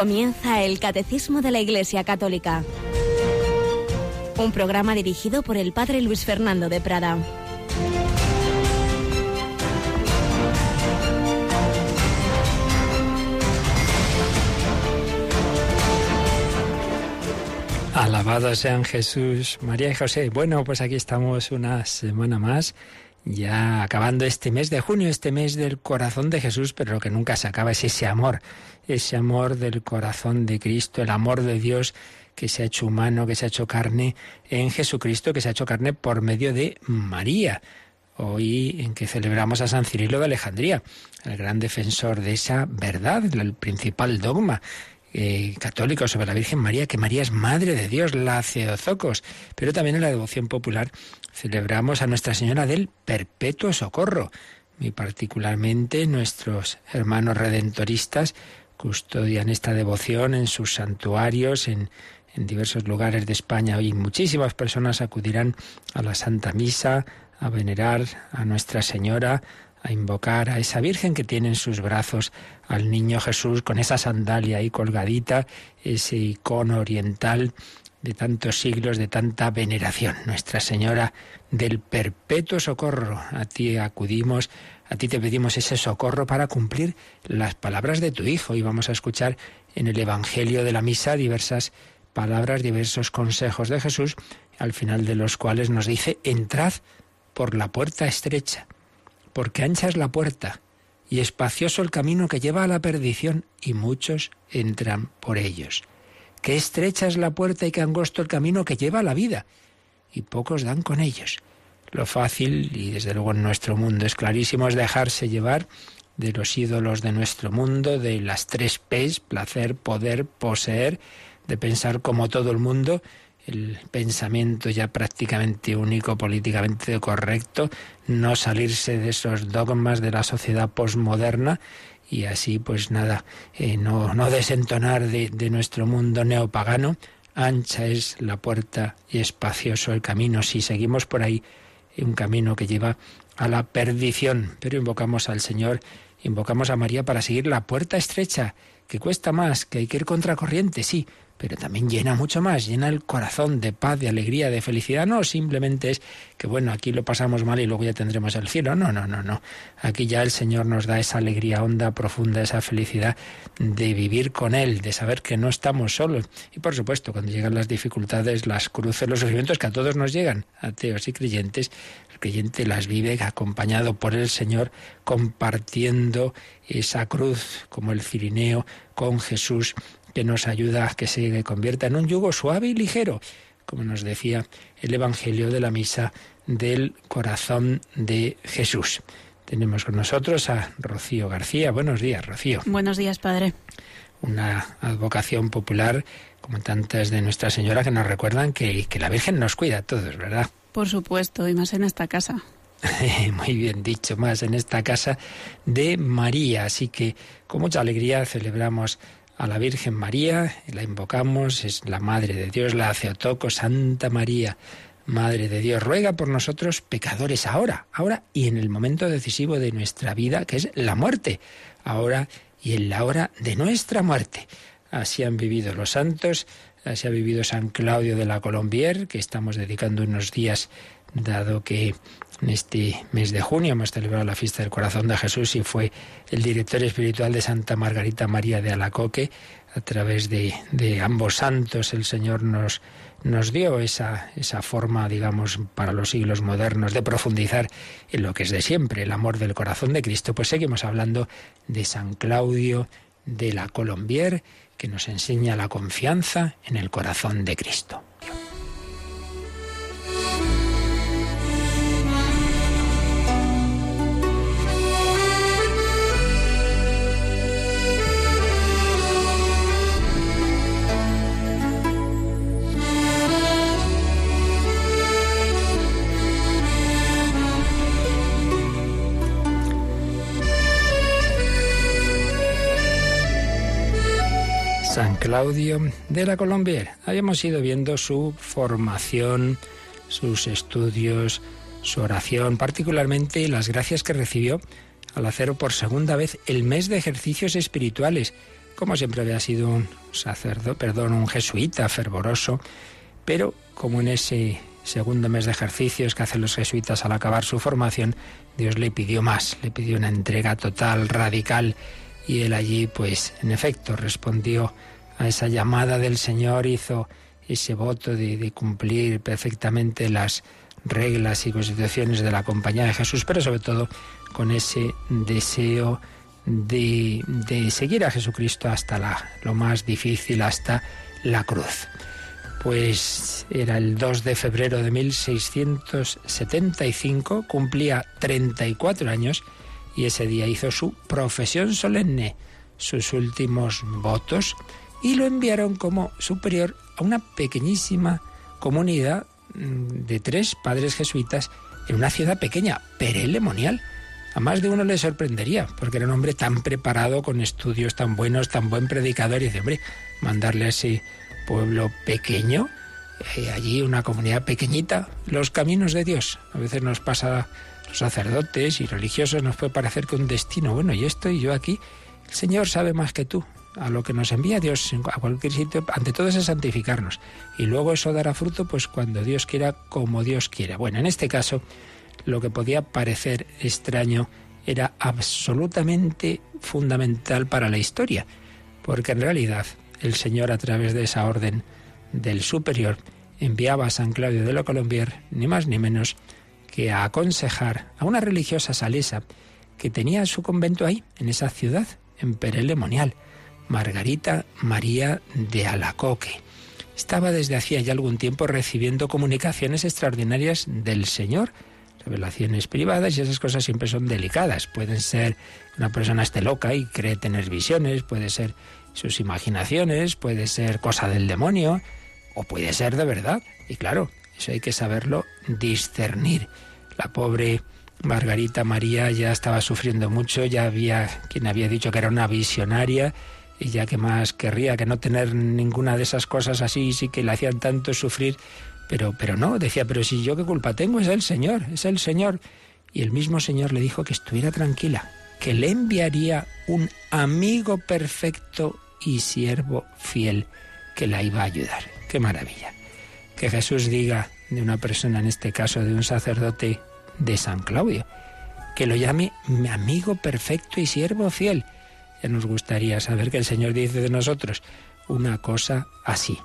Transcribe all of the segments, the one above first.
Comienza el Catecismo de la Iglesia Católica. Un programa dirigido por el Padre Luis Fernando de Prada. Alabados sean Jesús, María y José. Bueno, pues aquí estamos una semana más, ya acabando este mes de junio, este mes del corazón de Jesús, pero lo que nunca se acaba es ese amor, ese amor del corazón de Cristo, el amor de Dios que se ha hecho humano, que se ha hecho carne en Jesucristo, que se ha hecho carne por medio de María. Hoy en que celebramos a San Cirilo de Alejandría, el gran defensor de esa verdad, el principal dogma eh, católico sobre la Virgen María, que María es Madre de Dios, la Ceozocos, pero también en la devoción popular celebramos a Nuestra Señora del Perpetuo Socorro. Muy particularmente nuestros hermanos redentoristas custodian esta devoción en sus santuarios, en, en diversos lugares de España. Hoy muchísimas personas acudirán a la Santa Misa, a venerar a Nuestra Señora, a invocar a esa Virgen que tiene en sus brazos al niño Jesús con esa sandalia ahí colgadita, ese icono oriental de tantos siglos, de tanta veneración. Nuestra Señora del perpetuo socorro, a ti acudimos, a ti te pedimos ese socorro para cumplir las palabras de tu Hijo. Y vamos a escuchar en el Evangelio de la Misa diversas palabras, diversos consejos de Jesús, al final de los cuales nos dice, entrad por la puerta estrecha porque ancha es la puerta y espacioso el camino que lleva a la perdición, y muchos entran por ellos. Qué estrecha es la puerta y qué angosto el camino que lleva a la vida, y pocos dan con ellos. Lo fácil, y desde luego en nuestro mundo es clarísimo, es dejarse llevar de los ídolos de nuestro mundo, de las tres P's, placer, poder, poseer, de pensar como todo el mundo, el pensamiento ya prácticamente único, políticamente correcto, no salirse de esos dogmas de la sociedad posmoderna y así pues nada, eh, no, no desentonar de, de nuestro mundo neopagano. Ancha es la puerta y espacioso el camino. Si seguimos por ahí, un camino que lleva a la perdición. Pero invocamos al Señor, invocamos a María para seguir la puerta estrecha, que cuesta más, que hay que ir contracorriente, sí, pero también llena mucho más, llena el corazón de paz, de alegría, de felicidad. No simplemente es que, bueno, aquí lo pasamos mal y luego ya tendremos el cielo. No, no, no, no. Aquí ya el Señor nos da esa alegría honda, profunda, esa felicidad de vivir con Él, de saber que no estamos solos. Y por supuesto, cuando llegan las dificultades, las cruces, los sufrimientos que a todos nos llegan, ateos y creyentes, el creyente las vive acompañado por el Señor, compartiendo esa cruz como el cirineo con Jesús que nos ayuda a que se convierta en un yugo suave y ligero, como nos decía el Evangelio de la Misa del Corazón de Jesús. Tenemos con nosotros a Rocío García. Buenos días, Rocío. Buenos días, Padre. Una advocación popular, como tantas de Nuestra Señora, que nos recuerdan que, que la Virgen nos cuida a todos, ¿verdad? Por supuesto, y más en esta casa. Muy bien dicho, más en esta casa de María. Así que con mucha alegría celebramos a la Virgen María, la invocamos, es la Madre de Dios, la Ceotoco, Santa María, Madre de Dios, ruega por nosotros pecadores ahora, ahora y en el momento decisivo de nuestra vida, que es la muerte, ahora y en la hora de nuestra muerte. Así han vivido los santos, así ha vivido San Claudio de la Colombier, que estamos dedicando unos días, dado que en este mes de junio hemos celebrado la fiesta del corazón de Jesús y fue el director espiritual de Santa Margarita María de Alacoque. A través de, ambos santos el Señor nos, nos dio esa, esa forma, digamos, para los siglos modernos de profundizar en lo que es de siempre, el amor del corazón de Cristo. Pues seguimos hablando de San Claudio de la Colombier, que nos enseña la confianza en el corazón de Cristo. San Claudio de la Colombier. Habíamos ido viendo su formación, sus estudios, su oración, particularmente las gracias que recibió al hacer por segunda vez el mes de ejercicios espirituales, como siempre había sido un sacerdote, perdón, un jesuita fervoroso, pero como en ese segundo mes de ejercicios que hacen los jesuitas al acabar su formación, Dios le pidió más, le pidió una entrega total, radical, y él allí, pues, en efecto, respondió a esa llamada del Señor, hizo ese voto de, cumplir perfectamente las reglas y constituciones de la compañía de Jesús, pero sobre todo con ese deseo de, seguir a Jesucristo hasta la, lo más difícil, hasta la cruz. Pues era el 2 de febrero de 1675, cumplía 34 años y ese día hizo su profesión solemne, sus últimos votos, y lo enviaron como superior a una pequeñísima comunidad mm, de tres padres jesuitas en una ciudad pequeña, Perelemonial. A más de uno le sorprendería, porque era un hombre tan preparado, con estudios tan buenos, tan buen predicador, y dice, hombre, mandarle a ese pueblo pequeño, eh, allí una comunidad pequeñita, los caminos de Dios. A veces nos pasa sacerdotes y religiosos, nos puede parecer que un destino, bueno, y esto y yo aquí, el Señor sabe más que tú, a lo que nos envía Dios a cualquier sitio, ante todo es santificarnos. Y luego eso dará fruto, pues cuando Dios quiera, como Dios quiera. Bueno, en este caso, lo que podía parecer extraño era absolutamente fundamental para la historia, porque en realidad el Señor, a través de esa orden del superior, enviaba a San Claudio de la Colombier, ni más ni menos, a aconsejar a una religiosa salesa que tenía su convento ahí, en esa ciudad, en Perelemonial Margarita María de Alacoque. Estaba desde hacía ya algún tiempo recibiendo comunicaciones extraordinarias del Señor, revelaciones privadas y esas cosas siempre son delicadas. Pueden ser una persona esté loca y cree tener visiones, puede ser sus imaginaciones, puede ser cosa del demonio o puede ser de verdad. Y claro, eso hay que saberlo discernir. La pobre Margarita María ya estaba sufriendo mucho, ya había quien había dicho que era una visionaria y ya que más querría que no tener ninguna de esas cosas así, sí que le hacían tanto sufrir, pero, pero no, decía, pero si yo qué culpa tengo, es el Señor, es el Señor. Y el mismo Señor le dijo que estuviera tranquila, que le enviaría un amigo perfecto y siervo fiel que la iba a ayudar. Qué maravilla. Que Jesús diga de una persona, en este caso de un sacerdote de San Claudio, que lo llame mi amigo perfecto y siervo fiel ya nos gustaría saber que el Señor dice de nosotros una cosa así.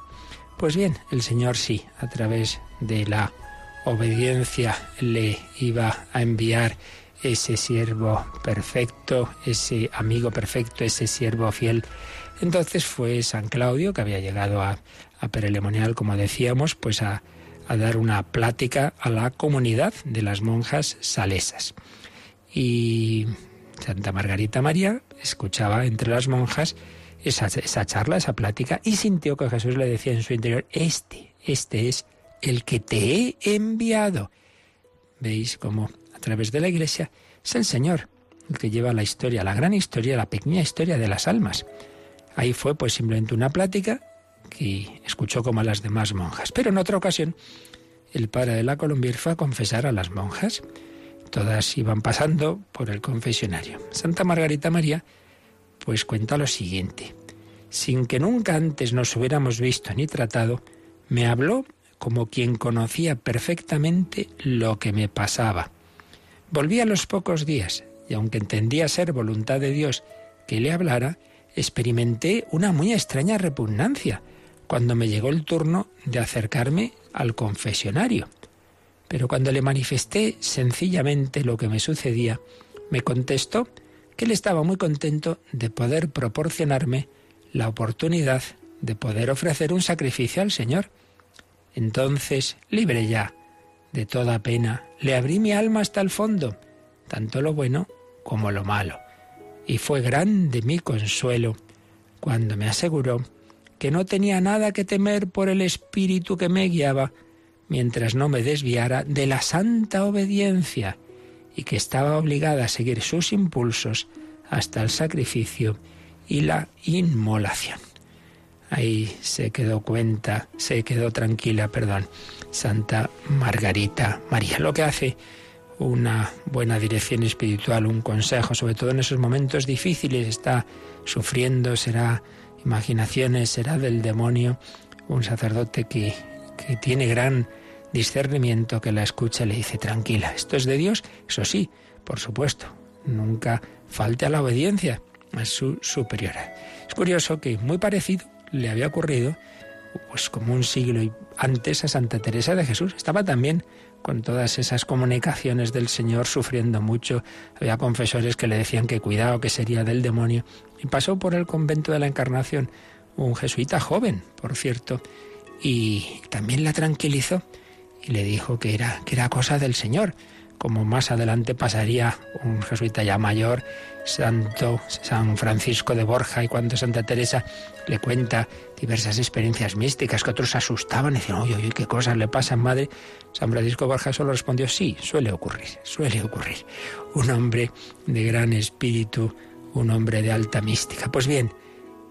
Pues bien, el Señor sí, a través de la obediencia le iba a enviar ese siervo perfecto, ese amigo perfecto, ese siervo fiel. Entonces fue San Claudio, que había llegado a, Perelemonial, como decíamos, pues a, a dar una plática a la comunidad de las monjas salesas. Y Santa Margarita María escuchaba entre las monjas esa, esa charla, esa plática, y sintió que Jesús le decía en su interior, este, este es el que te he enviado. Veis cómo a través de la iglesia es el Señor el que lleva la historia, la gran historia, la pequeña historia de las almas. Ahí fue pues simplemente una plática que escuchó como a las demás monjas. Pero en otra ocasión, el padre de la Colombier fue a confesar a las monjas Todas iban pasando por el confesionario. Santa Margarita María pues cuenta lo siguiente. Sin que nunca antes nos hubiéramos visto ni tratado, me habló como quien conocía perfectamente lo que me pasaba. Volví a los pocos días, y aunque entendía ser voluntad de Dios que le hablara, experimenté una muy extraña repugnancia cuando me llegó el turno de acercarme al confesionario. Pero cuando le manifesté sencillamente lo que me sucedía, me contestó que él estaba muy contento de poder proporcionarme la oportunidad de poder ofrecer un sacrificio al Señor. Entonces, libre ya de toda pena, le abrí mi alma hasta el fondo, tanto lo bueno como lo malo. Y fue grande mi consuelo cuando me aseguró que no tenía nada que temer por el espíritu que me guiaba, mientras no me desviara de la santa obediencia y que estaba obligada a seguir sus impulsos hasta el sacrificio y la inmolación. Ahí se quedó cuenta, se quedó tranquila, perdón, Santa Margarita María. Lo que hace una buena dirección espiritual, un consejo, sobre todo en esos momentos difíciles, está sufriendo, será imaginaciones, será del demonio, un sacerdote que, que tiene gran discernimiento, que la escucha y le dice, tranquila, esto es de Dios, eso sí, por supuesto, nunca falte a la obediencia a su superiora. Es curioso que muy parecido le había ocurrido, pues como un siglo antes a Santa Teresa de Jesús. Estaba también con todas esas comunicaciones del Señor sufriendo mucho. Había confesores que le decían que cuidado, que sería del demonio. Y pasó por el convento de la Encarnación un jesuita joven, por cierto, y también la tranquilizó y le dijo que era, que era cosa del Señor como más adelante pasaría un jesuita ya mayor, Santo San Francisco de Borja, y cuando Santa Teresa le cuenta diversas experiencias místicas que otros asustaban y decían, oye, oye, qué cosas le pasan, madre. San Francisco de Borja solo respondió, sí, suele ocurrir, suele ocurrir. Un hombre de gran espíritu, un hombre de alta mística. Pues bien,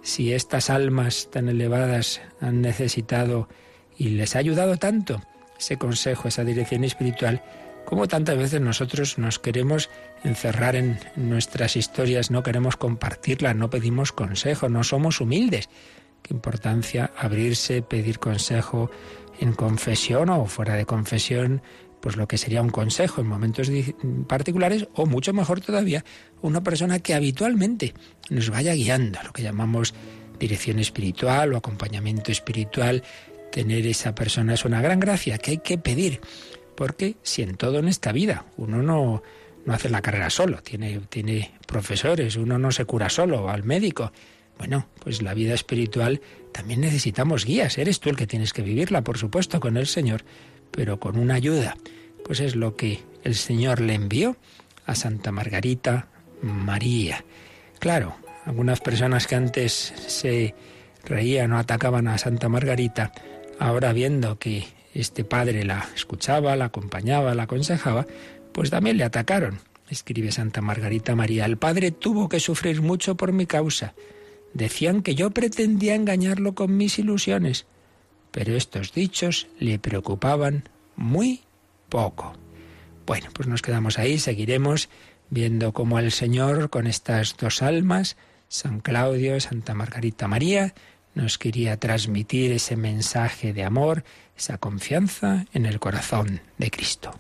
si estas almas tan elevadas han necesitado y les ha ayudado tanto ese consejo, esa dirección espiritual, como tantas veces nosotros nos queremos encerrar en nuestras historias, no queremos compartirlas, no pedimos consejo, no somos humildes. Qué importancia abrirse, pedir consejo en confesión o fuera de confesión, pues lo que sería un consejo en momentos particulares o mucho mejor todavía, una persona que habitualmente nos vaya guiando, lo que llamamos dirección espiritual o acompañamiento espiritual. Tener esa persona es una gran gracia que hay que pedir. Porque si en todo en esta vida uno no, no hace la carrera solo, tiene, tiene profesores, uno no se cura solo, al médico. Bueno, pues la vida espiritual también necesitamos guías. Eres tú el que tienes que vivirla, por supuesto, con el Señor, pero con una ayuda. Pues es lo que el Señor le envió a Santa Margarita María. Claro, algunas personas que antes se reían o atacaban a Santa Margarita, ahora viendo que este padre la escuchaba, la acompañaba, la aconsejaba, pues también le atacaron. Escribe Santa Margarita María, el padre tuvo que sufrir mucho por mi causa. Decían que yo pretendía engañarlo con mis ilusiones, pero estos dichos le preocupaban muy poco. Bueno, pues nos quedamos ahí, seguiremos viendo cómo el Señor con estas dos almas, San Claudio, Santa Margarita María, nos quería transmitir ese mensaje de amor, esa confianza en el corazón de Cristo.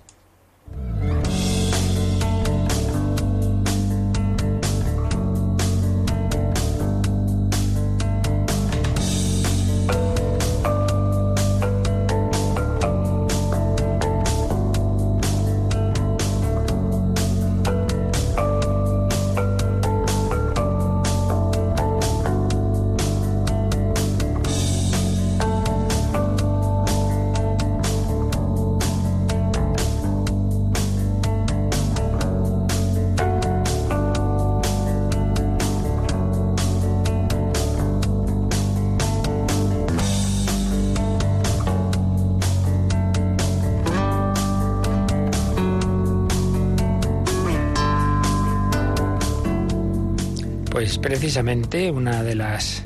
Precisamente una de las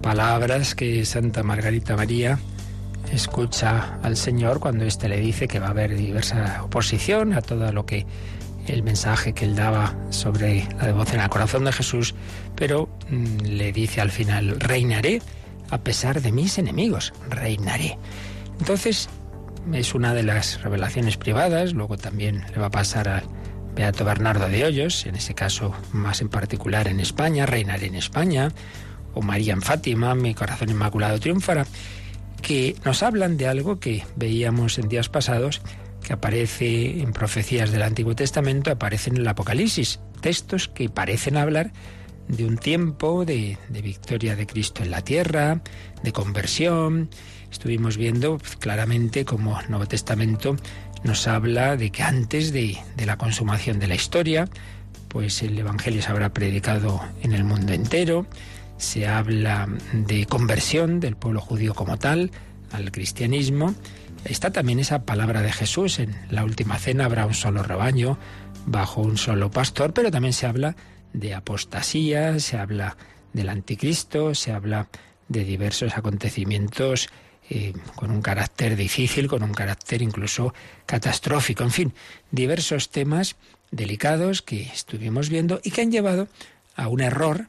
palabras que Santa Margarita María escucha al Señor cuando éste le dice que va a haber diversa oposición a todo lo que el mensaje que él daba sobre la devoción al corazón de Jesús, pero mm, le dice al final, reinaré a pesar de mis enemigos, reinaré. Entonces, es una de las revelaciones privadas, luego también le va a pasar al Beato Bernardo de Hoyos, en ese caso más en particular en España, Reinar en España, o María en Fátima, Mi Corazón Inmaculado triunfará, que nos hablan de algo que veíamos en días pasados, que aparece en profecías del Antiguo Testamento, aparecen en el Apocalipsis, textos que parecen hablar de un tiempo de, de victoria de Cristo en la tierra, de conversión. Estuvimos viendo claramente como Nuevo Testamento nos habla de que antes de, la consumación de la historia, pues el Evangelio se habrá predicado en el mundo entero, se habla de conversión del pueblo judío como tal al cristianismo. Está también esa palabra de Jesús, en la última cena habrá un solo rebaño bajo un solo pastor, pero también se habla de apostasía, se habla del anticristo, se habla de diversos acontecimientos eh, con un carácter difícil, con un carácter incluso catastrófico. En fin, diversos temas delicados que estuvimos viendo y que han llevado a un error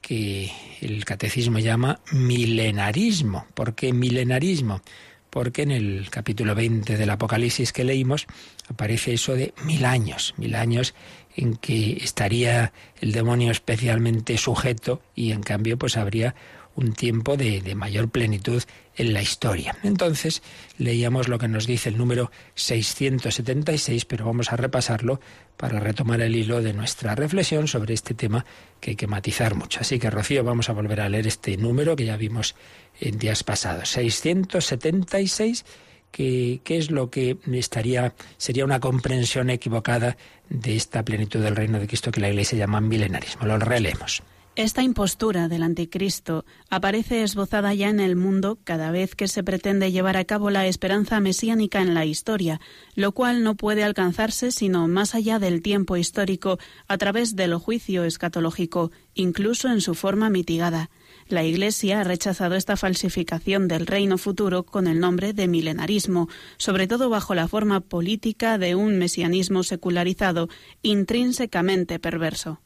que el catecismo llama milenarismo. ¿Por qué milenarismo? Porque en el capítulo 20 del Apocalipsis que leímos aparece eso de mil años, mil años en que estaría el demonio especialmente sujeto y en cambio pues habría un tiempo de, mayor plenitud en la historia. Entonces leíamos lo que nos dice el número 676, pero vamos a repasarlo para retomar el hilo de nuestra reflexión sobre este tema que hay que matizar mucho. Así que Rocío, vamos a volver a leer este número que ya vimos en días pasados. 676 ¿Qué, es lo que estaría, sería una comprensión equivocada de esta plenitud del reino de Cristo que la Iglesia llama milenarismo? Lo releemos. Esta impostura del anticristo aparece esbozada ya en el mundo cada vez que se pretende llevar a cabo la esperanza mesiánica en la historia, lo cual no puede alcanzarse sino más allá del tiempo histórico a través del juicio escatológico, incluso en su forma mitigada. La Iglesia ha rechazado esta falsificación del reino futuro con el nombre de milenarismo, sobre todo bajo la forma política de un mesianismo secularizado, intrínsecamente perverso.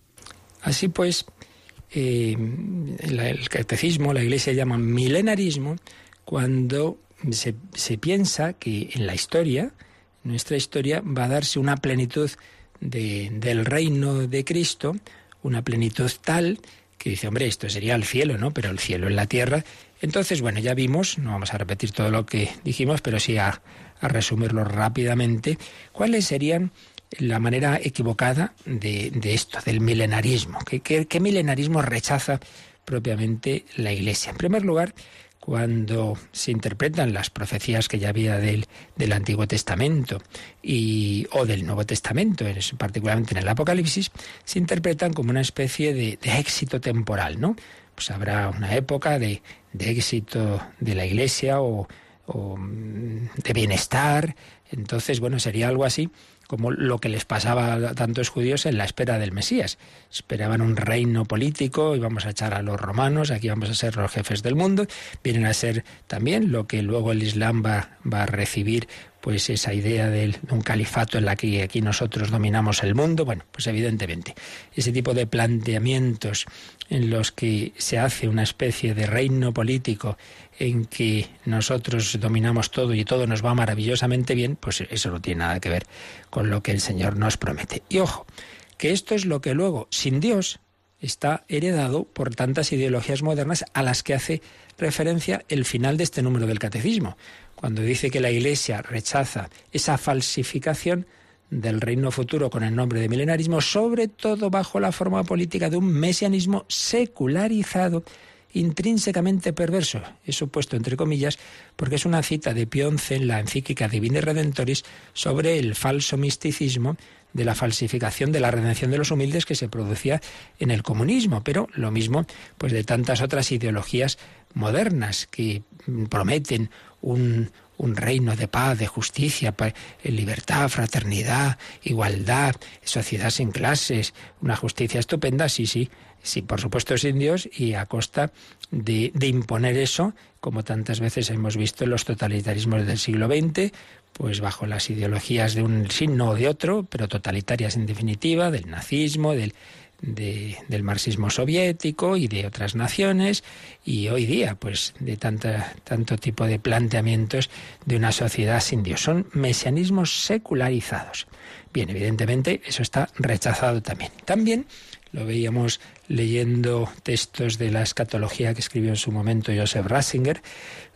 Así pues, eh, el catecismo, la Iglesia llama milenarismo cuando se, se, piensa que en la historia, nuestra historia, va a darse una plenitud de, del reino de Cristo, una plenitud tal que dice, hombre, esto sería el cielo, ¿no? Pero el cielo en la tierra. Entonces, bueno, ya vimos, no vamos a repetir todo lo que dijimos, pero sí a, resumirlo rápidamente, cuáles serían la manera equivocada de, esto, del milenarismo. qué milenarismo rechaza propiamente la Iglesia? En primer lugar, cuando se interpretan las profecías que ya había del, del Antiguo Testamento y, o del Nuevo Testamento, particularmente en el Apocalipsis, se interpretan como una especie de, éxito temporal, ¿no? Pues habrá una época de, de éxito de la Iglesia o, o mm, de bienestar, entonces, bueno, sería algo así como lo que les pasaba a tantos judíos en la espera del Mesías. Esperaban un reino político, íbamos a echar a los romanos, aquí vamos a ser los jefes del mundo, vienen a ser también lo que luego el Islam va, va a recibir pues esa idea de un califato en la que aquí nosotros dominamos el mundo, bueno, pues evidentemente ese tipo de planteamientos en los que se hace una especie de reino político en que nosotros dominamos todo y todo nos va maravillosamente bien, pues eso no tiene nada que ver con lo que el Señor nos promete. Y ojo, que esto es lo que luego, sin Dios, está heredado por tantas ideologías modernas a las que hace referencia el final de este número del catecismo cuando dice que la Iglesia rechaza esa falsificación del reino futuro con el nombre de milenarismo, sobre todo bajo la forma política de un mesianismo secularizado, intrínsecamente perverso. Eso puesto entre comillas porque es una cita de Pionce en la encíclica Divine Redentoris sobre el falso misticismo de la falsificación de la redención de los humildes que se producía en el comunismo, pero lo mismo pues de tantas otras ideologías modernas que prometen un, un reino de paz, de justicia, libertad, fraternidad, igualdad, sociedad sin clases, una justicia estupenda, sí, sí, sí, por supuesto sin Dios y a costa de, imponer eso, como tantas veces hemos visto en los totalitarismos del siglo XX, pues bajo las ideologías de un signo o de otro, pero totalitarias en definitiva, del nazismo, del del marxismo soviético y de otras naciones y hoy día pues de tanta, tanto tipo de planteamientos de una sociedad sin Dios. Son mesianismos secularizados. Bien, evidentemente eso está rechazado también. También lo veíamos leyendo textos de la escatología que escribió en su momento Joseph Ratzinger,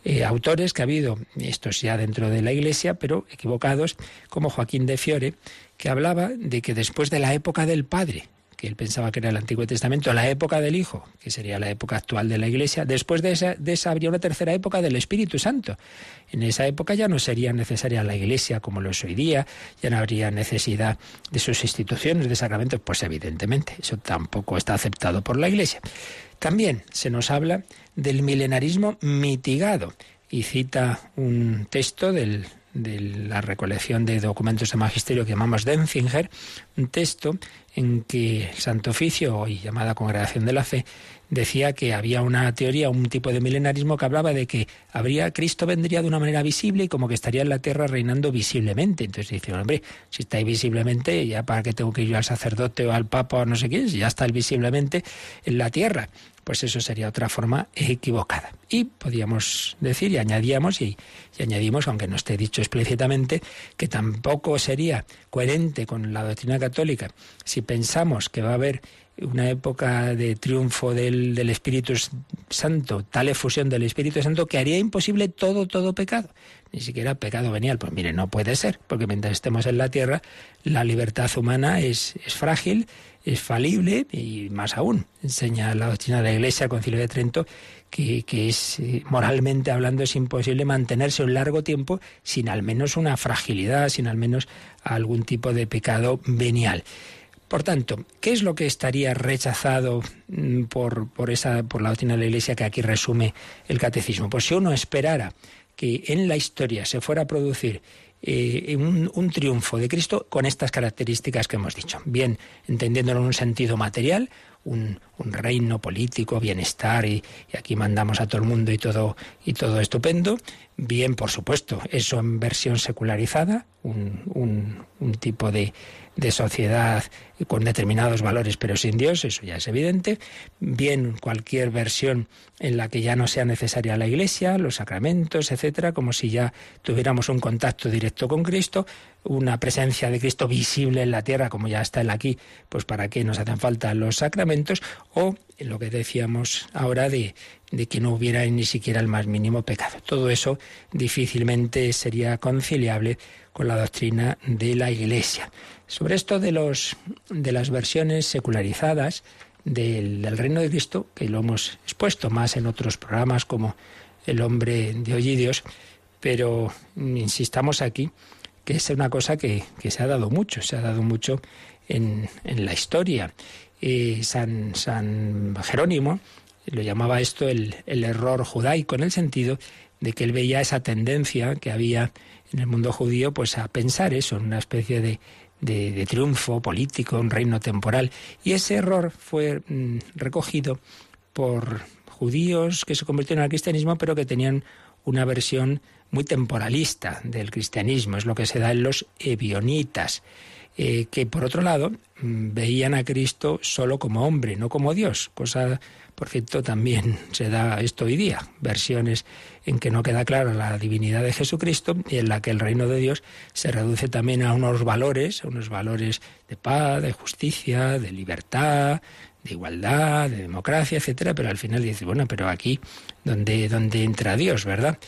eh, autores que ha habido, estos ya dentro de la Iglesia, pero equivocados, como Joaquín de Fiore, que hablaba de que después de la época del Padre, que él pensaba que era el Antiguo Testamento, la época del Hijo, que sería la época actual de la Iglesia. Después de esa, de esa habría una tercera época del Espíritu Santo. En esa época ya no sería necesaria la Iglesia como lo es hoy día, ya no habría necesidad de sus instituciones, de sacramentos. Pues evidentemente, eso tampoco está aceptado por la Iglesia. También se nos habla del milenarismo mitigado y cita un texto del de la recolección de documentos de magisterio que llamamos Denzinger, un texto en que el Santo Oficio, hoy llamada Congregación de la Fe, decía que había una teoría, un tipo de milenarismo que hablaba de que habría Cristo vendría de una manera visible y como que estaría en la tierra reinando visiblemente. Entonces dice, hombre, si está ahí visiblemente, ya para qué tengo que ir al sacerdote o al papa o no sé qué, si ya está visiblemente en la tierra. Pues eso sería otra forma equivocada. Y podíamos decir, y añadíamos, y, y añadimos, aunque no esté dicho explícitamente, que tampoco sería coherente con la doctrina católica si pensamos que va a haber una época de triunfo del, del, Espíritu Santo, tal efusión del Espíritu Santo que haría imposible todo, todo pecado. Ni siquiera pecado venial. Pues mire, no puede ser, porque mientras estemos en la tierra, la libertad humana es, es frágil, es falible y más aún. Enseña la doctrina de la Iglesia, Concilio de Trento, que, que es eh, moralmente hablando es imposible mantenerse un largo tiempo sin al menos una fragilidad, sin al menos algún tipo de pecado venial. Por tanto, ¿qué es lo que estaría rechazado mm, por, por, esa, por la doctrina de la Iglesia que aquí resume el catecismo? Pues si uno esperara que en la historia se fuera a producir eh, un, un, triunfo de Cristo con estas características que hemos dicho. Bien, entendiéndolo en un sentido material, un, un reino político, bienestar y, y, aquí mandamos a todo el mundo y todo, y todo estupendo. Bien, por supuesto, eso en versión secularizada, un, un tipo de, de sociedad con determinados valores pero sin Dios, eso ya es evidente. Bien, cualquier versión en la que ya no sea necesaria la Iglesia, los sacramentos, etcétera, como si ya tuviéramos un contacto directo con Cristo, una presencia de Cristo visible en la tierra, como ya está él aquí, pues para qué nos hacen falta los sacramentos, o lo que decíamos ahora de, de que no hubiera ni siquiera el más mínimo pecado. Todo eso difícilmente sería conciliable con la doctrina de la Iglesia. Sobre esto de, los, de las versiones secularizadas del, reino de Cristo, que lo hemos expuesto más en otros programas como El hombre de Oyidios, pero insistamos aquí que es una cosa que, que, se ha dado mucho, se ha dado mucho en, en la historia. Eh, San, San, Jerónimo lo llamaba esto el, el error judaico, en el sentido de que él veía esa tendencia que había en el mundo judío pues a pensar eso, en una especie de de, triunfo político, un reino temporal. Y ese error fue mm, recogido por judíos que se convirtieron al cristianismo, pero que tenían una versión muy temporalista del cristianismo. Es lo que se da en los ebionitas. Eh, que por otro lado mm, veían a Cristo solo como hombre, no como Dios, cosa por cierto, también se da esto hoy día, versiones en que no queda clara la divinidad de Jesucristo y en la que el reino de Dios se reduce también a unos valores, a unos valores de paz, de justicia, de libertad, de igualdad, de democracia, etcétera, pero al final dice, bueno, pero aquí donde, donde entra Dios, ¿verdad?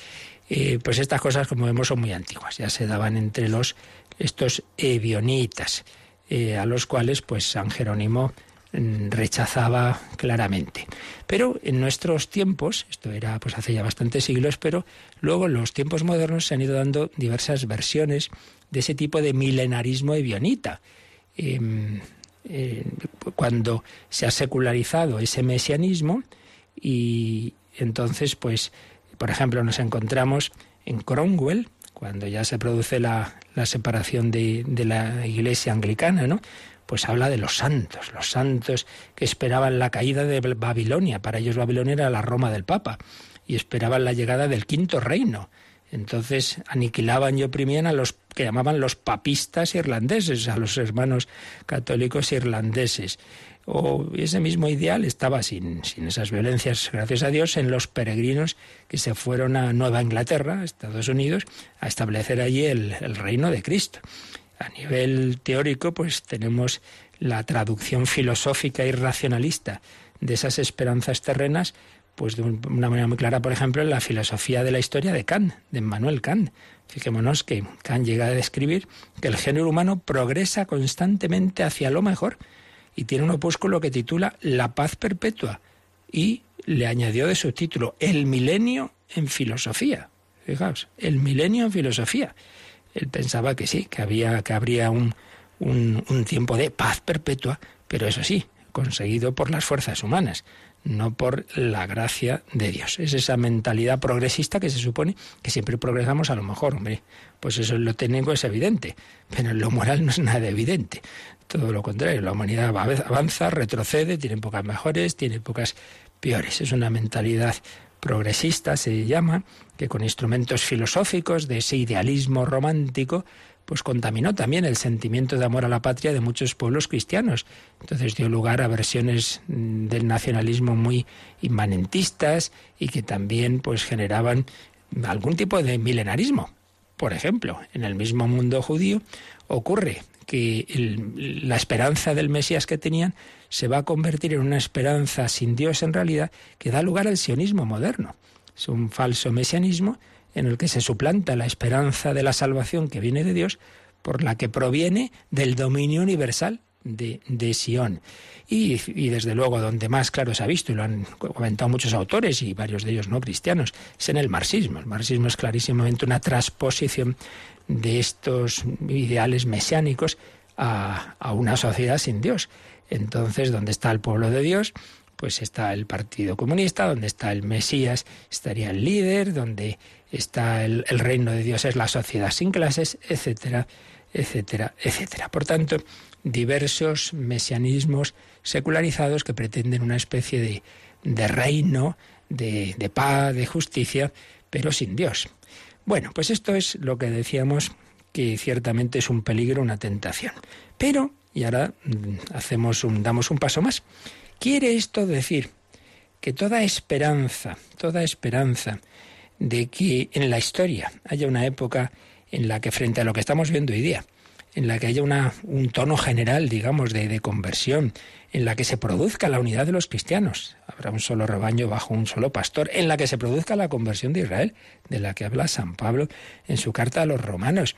Eh, pues estas cosas, como vemos, son muy antiguas, ya se daban entre los estos ebionitas, eh, a los cuales pues San Jerónimo rechazaba claramente. Pero en nuestros tiempos, esto era pues hace ya bastantes siglos, pero luego en los tiempos modernos se han ido dando diversas versiones de ese tipo de milenarismo evionita. Eh, eh, cuando se ha secularizado ese mesianismo y entonces pues por ejemplo nos encontramos en Cromwell cuando ya se produce la, la separación de, de la iglesia anglicana, ¿no? Pues habla de los santos, los santos que esperaban la caída de Babilonia. Para ellos Babilonia era la Roma del Papa y esperaban la llegada del quinto reino. Entonces aniquilaban y oprimían a los que llamaban los papistas irlandeses, a los hermanos católicos irlandeses. O ese mismo ideal estaba sin, sin esas violencias, gracias a Dios, en los peregrinos que se fueron a Nueva Inglaterra, Estados Unidos, a establecer allí el, el reino de Cristo. A nivel teórico, pues tenemos la traducción filosófica y racionalista de esas esperanzas terrenas, pues de una manera muy clara, por ejemplo, en la filosofía de la historia de Kant, de Emmanuel Kant. Fijémonos que Kant llega a describir que el género humano progresa constantemente hacia lo mejor y tiene un opúsculo que titula La paz perpetua y le añadió de su título El milenio en filosofía. Fijaos, el milenio en filosofía. Él pensaba que sí, que, había, que habría un, un, un tiempo de paz perpetua, pero eso sí, conseguido por las fuerzas humanas. no por la gracia de Dios. Es esa mentalidad progresista que se supone que siempre progresamos a lo mejor, hombre, pues eso lo técnico es evidente, pero en lo moral no es nada evidente. Todo lo contrario, la humanidad avanza, retrocede, tiene pocas mejores, tiene pocas peores. Es una mentalidad progresista, se llama, que con instrumentos filosóficos de ese idealismo romántico, pues contaminó también el sentimiento de amor a la patria de muchos pueblos cristianos. Entonces dio lugar a versiones mm, del nacionalismo muy inmanentistas y que también pues generaban algún tipo de milenarismo. Por ejemplo, en el mismo mundo judío ocurre que la esperanza del Mesías que tenían se va a convertir en una esperanza sin Dios en realidad que da lugar al sionismo moderno. Es un falso mesianismo en el que se suplanta la esperanza de la salvación que viene de Dios por la que proviene del dominio universal de, de Sion. Y, desde luego donde más claro se ha visto, y lo han comentado muchos autores y varios de ellos no cristianos, es en el marxismo. El marxismo es clarísimamente una transposición de estos ideales mesiánicos a, a una sociedad sin Dios. Entonces, ¿dónde está el pueblo de Dios? Pues está el Partido Comunista, donde está el Mesías, estaría el líder, donde está el, reino de Dios, es la sociedad sin clases, etcétera, etcétera, etcétera. Por tanto, diversos mesianismos secularizados que pretenden una especie de, de reino, de, de paz, de justicia, pero sin Dios. Bueno, pues esto es lo que decíamos que ciertamente es un peligro, una tentación. Pero, y ahora mm, hacemos un, damos un paso más. ¿Quiere esto decir que toda esperanza, toda esperanza de que en la historia haya una época en la que frente a lo que estamos viendo hoy día, en la que haya una, un tono general, digamos, de, de, conversión, en la que se produzca la unidad de los cristianos, habrá un solo rebaño bajo un solo pastor, en la que se produzca la conversión de Israel, de la que habla San Pablo en su carta a los romanos,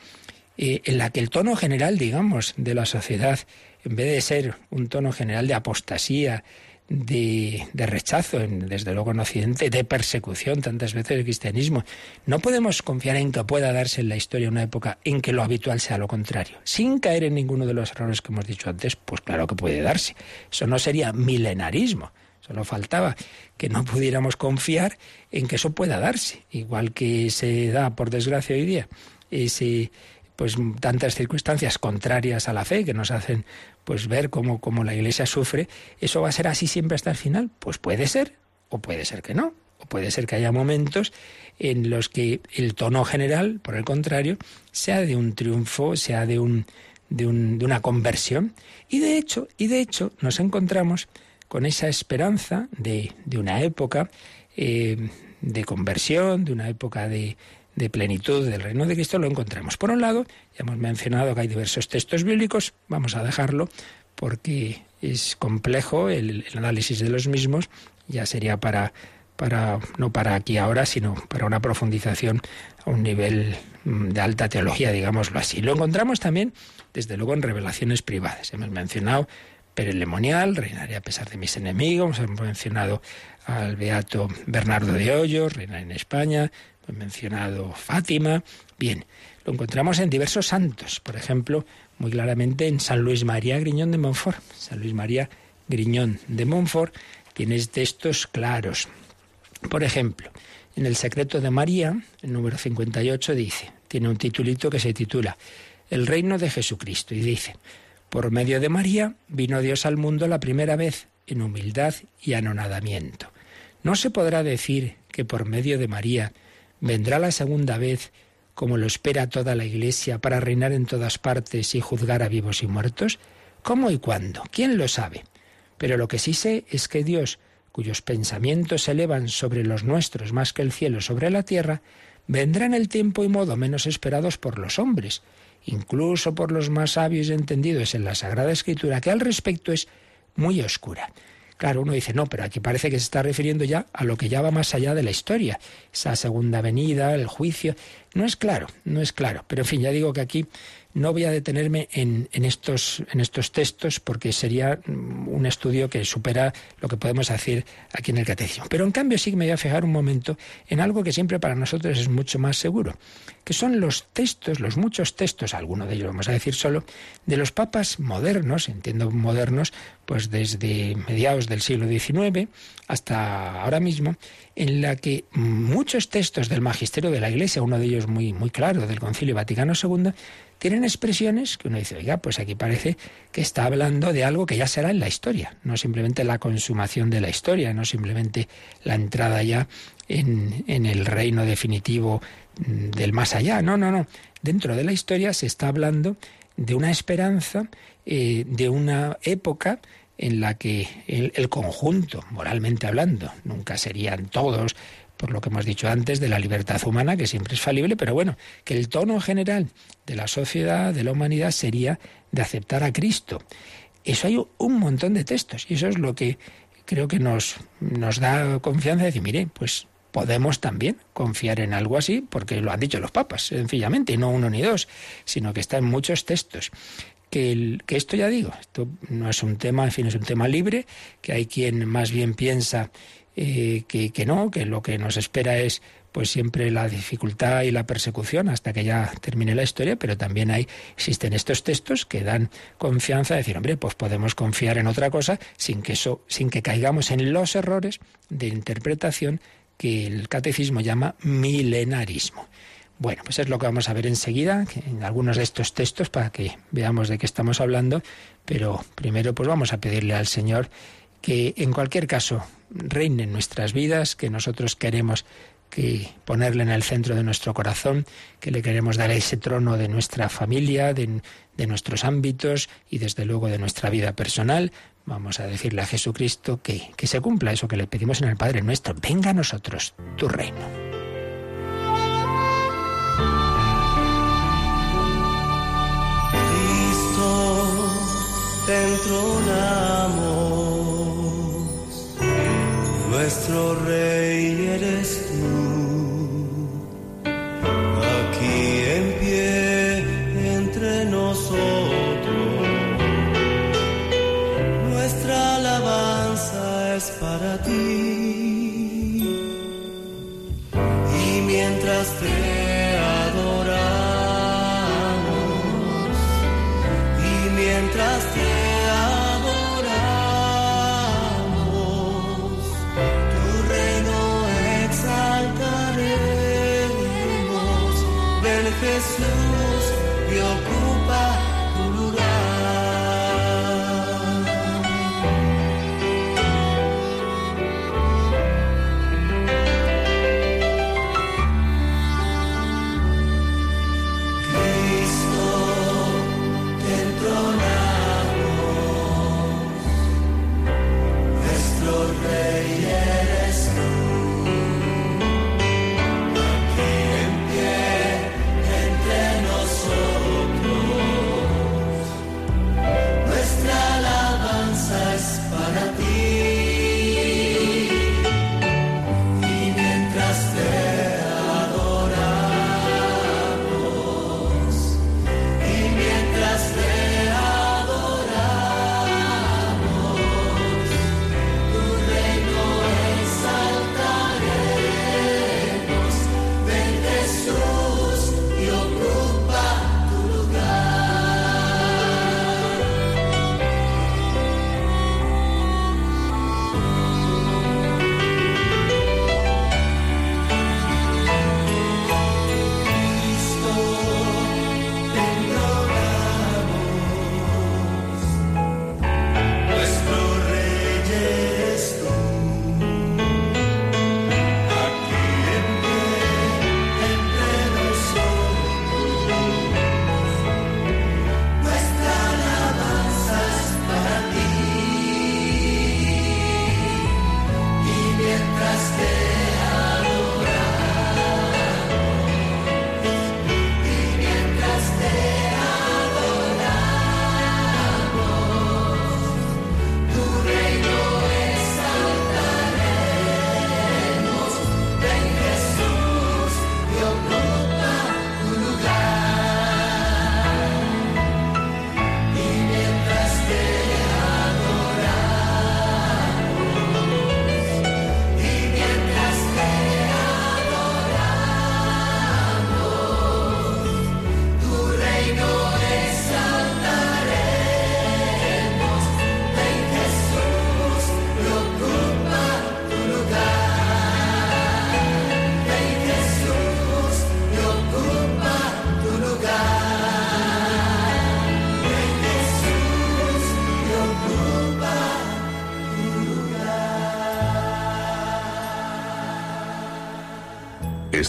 eh, en la que el tono general, digamos, de la sociedad, en vez de ser un tono general de apostasía, de, rechazo, desde luego en Occidente, de persecución tantas veces del cristianismo. No podemos confiar en que pueda darse en la historia una época en que lo habitual sea lo contrario, sin caer en ninguno de los errores que hemos dicho antes, pues claro que puede darse. Eso no sería milenarismo. Solo faltaba que no pudiéramos confiar en que eso pueda darse, igual que se da, por desgracia, hoy día ese, pues tantas circunstancias contrarias a la fe que nos hacen pues ver cómo, cómo la iglesia sufre, ¿eso va a ser así siempre hasta el final? Pues puede ser, o puede ser que no. O puede ser que haya momentos en los que el tono general, por el contrario, sea de un triunfo, sea de un, de, un, de una conversión. Y de hecho, y de hecho, nos encontramos con esa esperanza de, de una época eh, de conversión, de una época de, de plenitud del reino de Cristo lo encontramos. Por un lado, ya hemos mencionado que hay diversos textos bíblicos, vamos a dejarlo porque es complejo el, análisis de los mismos, ya sería para, para, no para aquí ahora, sino para una profundización a un nivel mm, de alta teología, digámoslo así. Lo encontramos también, desde luego, en revelaciones privadas. Hemos mencionado Perelemonial, reinaré a pesar de mis enemigos, hemos mencionado al beato Bernardo de Hoyos, reinar en España, He mencionado Fátima. Bien, lo encontramos en diversos santos, por ejemplo, muy claramente en San Luis María Griñón de Montfort. San Luis María Griñón de Montfort tiene textos claros. Por ejemplo, en El secreto de María, el número 58 dice, tiene un titulito que se titula El reino de Jesucristo y dice, por medio de María vino Dios al mundo la primera vez en humildad y anonadamiento. No se podrá decir que por medio de María vendrá la segunda vez, como lo espera toda la Iglesia, para reinar en todas partes y juzgar a vivos y muertos? ¿Cómo y cuándo? ¿Quién lo sabe? Pero lo que sí sé es que Dios, cuyos pensamientos se elevan sobre los nuestros más que el cielo sobre la tierra, vendrá en el tiempo y modo menos esperados por los hombres, incluso por los más sabios y entendidos en la Sagrada Escritura, que al respecto es muy oscura. Claro, uno dice, no, pero aquí parece que se está refiriendo ya a lo que ya va más allá de la historia, esa segunda venida, el juicio. No es claro, no es claro. Pero en fin, ya digo que aquí no voy a detenerme en, estos, textos porque sería mm, un estudio que supera lo que podemos hacer aquí en el catecismo. Pero en cambio sí me voy a fijar un momento en algo que siempre para nosotros es mucho más seguro, que son los textos, los muchos textos, algunos de ellos vamos a decir solo, de los papas modernos, entiendo modernos, pues desde mediados del siglo XIX hasta ahora mismo, en la que muchos textos del magisterio de la Iglesia, uno de ellos muy, muy claro, del Concilio Vaticano II, tienen expresiones que uno dice, oiga, pues aquí parece que está hablando de algo que ya será en la historia, no simplemente la consumación de la historia, no simplemente la entrada ya en, el reino definitivo mm, del más allá, no, no, no. Dentro de la historia se está hablando de una esperanza, eh, de una época en la que el, conjunto, moralmente hablando, nunca serían todos por lo que hemos dicho antes, de la libertad humana, que siempre es falible, pero bueno, que el tono general de la sociedad, de la humanidad, sería de aceptar a Cristo. Eso hay un montón de textos y eso es lo que creo que nos, nos da confianza de decir, mire, pues podemos también confiar en algo así, porque lo han dicho los papas, sencillamente, y no uno ni dos, sino que está en muchos textos. Que, el, que, esto ya digo, esto no es un tema, en fin, es un tema libre, que hay quien más bien piensa eh, que, no, que lo que nos espera es pues siempre la dificultad y la persecución hasta que ya termine la historia, pero también hay, existen estos textos que dan confianza, de decir, hombre, pues podemos confiar en otra cosa sin que eso, sin que caigamos en los errores de interpretación que el catecismo llama milenarismo. Bueno, pues es lo que vamos a ver enseguida, en algunos de estos textos, para que veamos de qué estamos hablando, pero primero pues vamos a pedirle al Señor que en cualquier caso reine en nuestras vidas, que nosotros queremos que ponerle en el centro de nuestro corazón, que le queremos dar ese trono de nuestra familia, de, de, nuestros ámbitos y desde luego de nuestra vida personal. Vamos a decirle a Jesucristo que, que se cumpla eso que le pedimos en el Padre nuestro. Venga a nosotros tu reino. Nuestro rey eres tú, aquí en pie entre nosotros. Nuestra alabanza es para ti. Y mientras te Jesús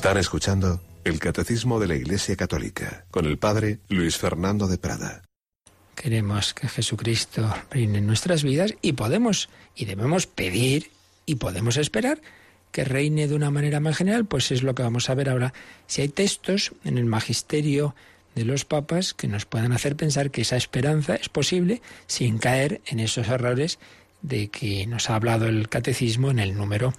Están escuchando el Catecismo de la Iglesia Católica con el Padre Luis Fernando de Prada. Queremos que Jesucristo reine en nuestras vidas y podemos y debemos pedir y podemos esperar que reine de una manera más general, pues es lo que vamos a ver ahora. Si hay textos en el magisterio de los papas que nos puedan hacer pensar que esa esperanza es posible sin caer en esos errores de que nos ha hablado el catecismo en el número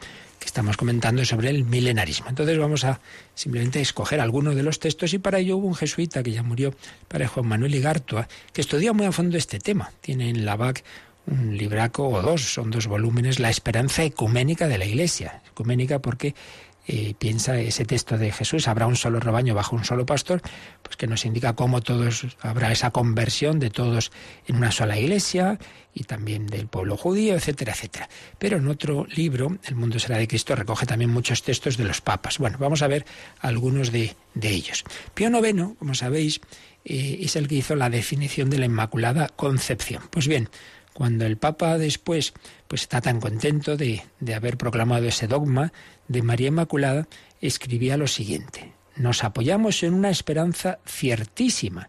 que estamos comentando sobre el milenarismo. Entonces vamos a simplemente escoger algunos de los textos y para ello hubo un jesuita que ya murió, para Juan Manuel Igartua, que estudia muy a fondo este tema. Tiene en la BAC un libraco o dos, son dos volúmenes, La esperanza ecuménica de la Iglesia. Ecuménica porque piensa ese texto de Jesús, habrá un solo rebaño bajo un solo pastor, pues que nos indica cómo todos habrá esa conversión de todos en una sola iglesia y también del pueblo judío, etcétera, etcétera. Pero en otro libro, El mundo será de Cristo, recoge también muchos textos de los papas. Bueno, vamos a ver algunos de, ellos. Pío IX, como sabéis, eh, es el que hizo la definición de la Inmaculada Concepción. Pues bien, cuando el Papa después pues está tan contento de, de haber proclamado ese dogma de María Inmaculada, escribía lo siguiente. Nos apoyamos en una esperanza ciertísima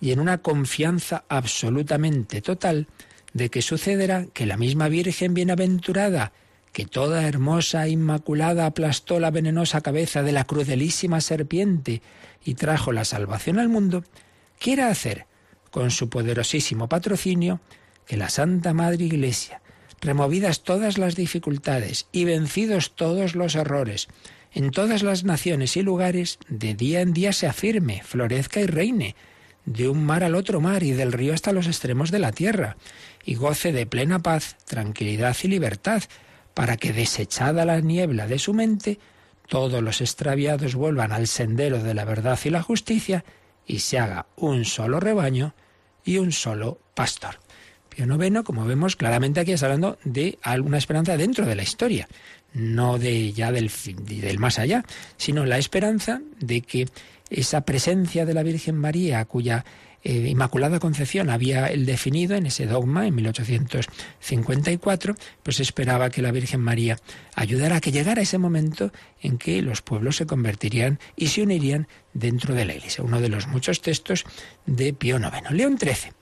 y en una confianza absolutamente total de que sucederá que la misma Virgen bienaventurada, que toda hermosa e inmaculada aplastó la venenosa cabeza de la crudelísima serpiente y trajo la salvación al mundo, quiera hacer, con su poderosísimo patrocinio, que la Santa Madre Iglesia, removidas todas las dificultades y vencidos todos los errores, en todas las naciones y lugares, de día en día se afirme, florezca y reine, de un mar al otro mar y del río hasta los extremos de la tierra, y goce de plena paz, tranquilidad y libertad, para que desechada la niebla de su mente, todos los extraviados vuelvan al sendero de la verdad y la justicia, y se haga un solo rebaño y un solo pastor. Pío IX, como vemos claramente aquí está hablando de alguna esperanza dentro de la historia, no de ya del, del más allá, sino la esperanza de que esa presencia de la Virgen María, cuya eh, Inmaculada Concepción había el definido en ese dogma en 1854, pues esperaba que la Virgen María ayudara a que llegara ese momento en que los pueblos se convertirían y se unirían dentro de la Iglesia. Uno de los muchos textos de Pío IX. León XIII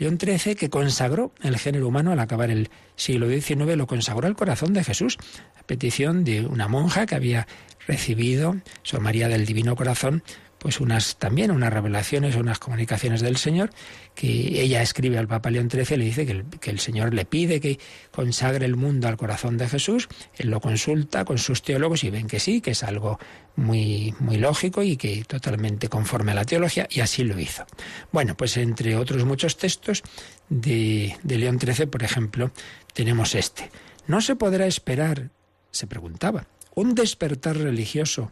León XIII, que consagró el género humano al acabar el siglo XIX, lo consagró al corazón de Jesús, a petición de una monja que había recibido, Sor María del Divino Corazón, pues unas también unas revelaciones, unas comunicaciones del Señor, que ella escribe al Papa León XIII, le dice que el, que el, Señor le pide que consagre el mundo al corazón de Jesús, él lo consulta con sus teólogos y ven que sí, que es algo muy, muy lógico y que totalmente conforme a la teología, y así lo hizo. Bueno, pues entre otros muchos textos de, de León XIII, por ejemplo, tenemos este. No se podrá esperar, se preguntaba, un despertar religioso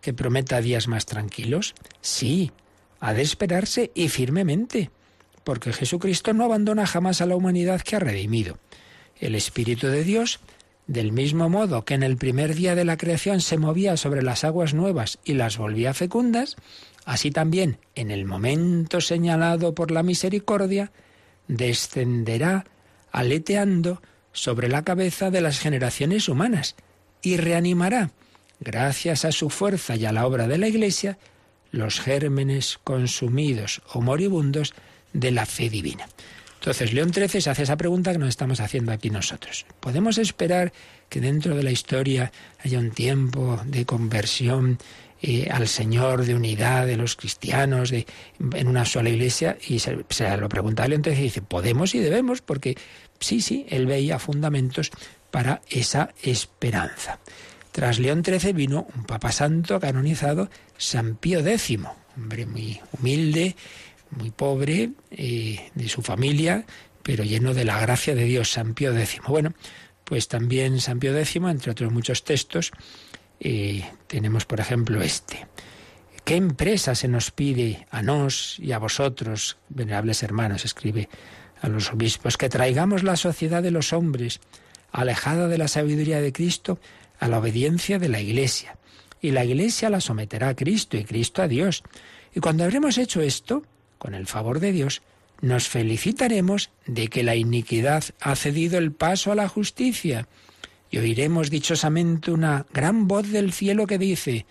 que prometa días más tranquilos? Sí, ha de esperarse y firmemente, porque Jesucristo no abandona jamás a la humanidad que ha redimido. El Espíritu de Dios, del mismo modo que en el primer día de la creación se movía sobre las aguas nuevas y las volvía fecundas, así también en el momento señalado por la misericordia, descenderá aleteando sobre la cabeza de las generaciones humanas y reanimará gracias a su fuerza y a la obra de la Iglesia, los gérmenes consumidos o moribundos de la fe divina. Entonces, León XIII se hace esa pregunta que nos estamos haciendo aquí nosotros. ¿Podemos esperar que dentro de la historia haya un tiempo de conversión eh, al Señor, de unidad de los cristianos, de, en una sola iglesia? Y se, lo pregunta León XIII y dice, podemos y debemos, porque sí, sí, él veía fundamentos para esa esperanza. Tras León XIII vino un Papa Santo canonizado, San Pío X, hombre muy humilde, muy pobre, eh, de su familia, pero lleno de la gracia de Dios, San Pío X. Bueno, pues también San Pío X, entre otros muchos textos, eh, tenemos por ejemplo este. ¿Qué empresa se nos pide a nos y a vosotros, venerables hermanos, escribe a los obispos, que traigamos la sociedad de los hombres, alejada de la sabiduría de Cristo, a la obediencia de la Iglesia. Y la Iglesia la someterá a Cristo y Cristo a Dios. Y cuando habremos hecho esto, con el favor de Dios, nos felicitaremos de que la iniquidad ha cedido el paso a la justicia. Y oiremos dichosamente una gran voz del cielo que dice,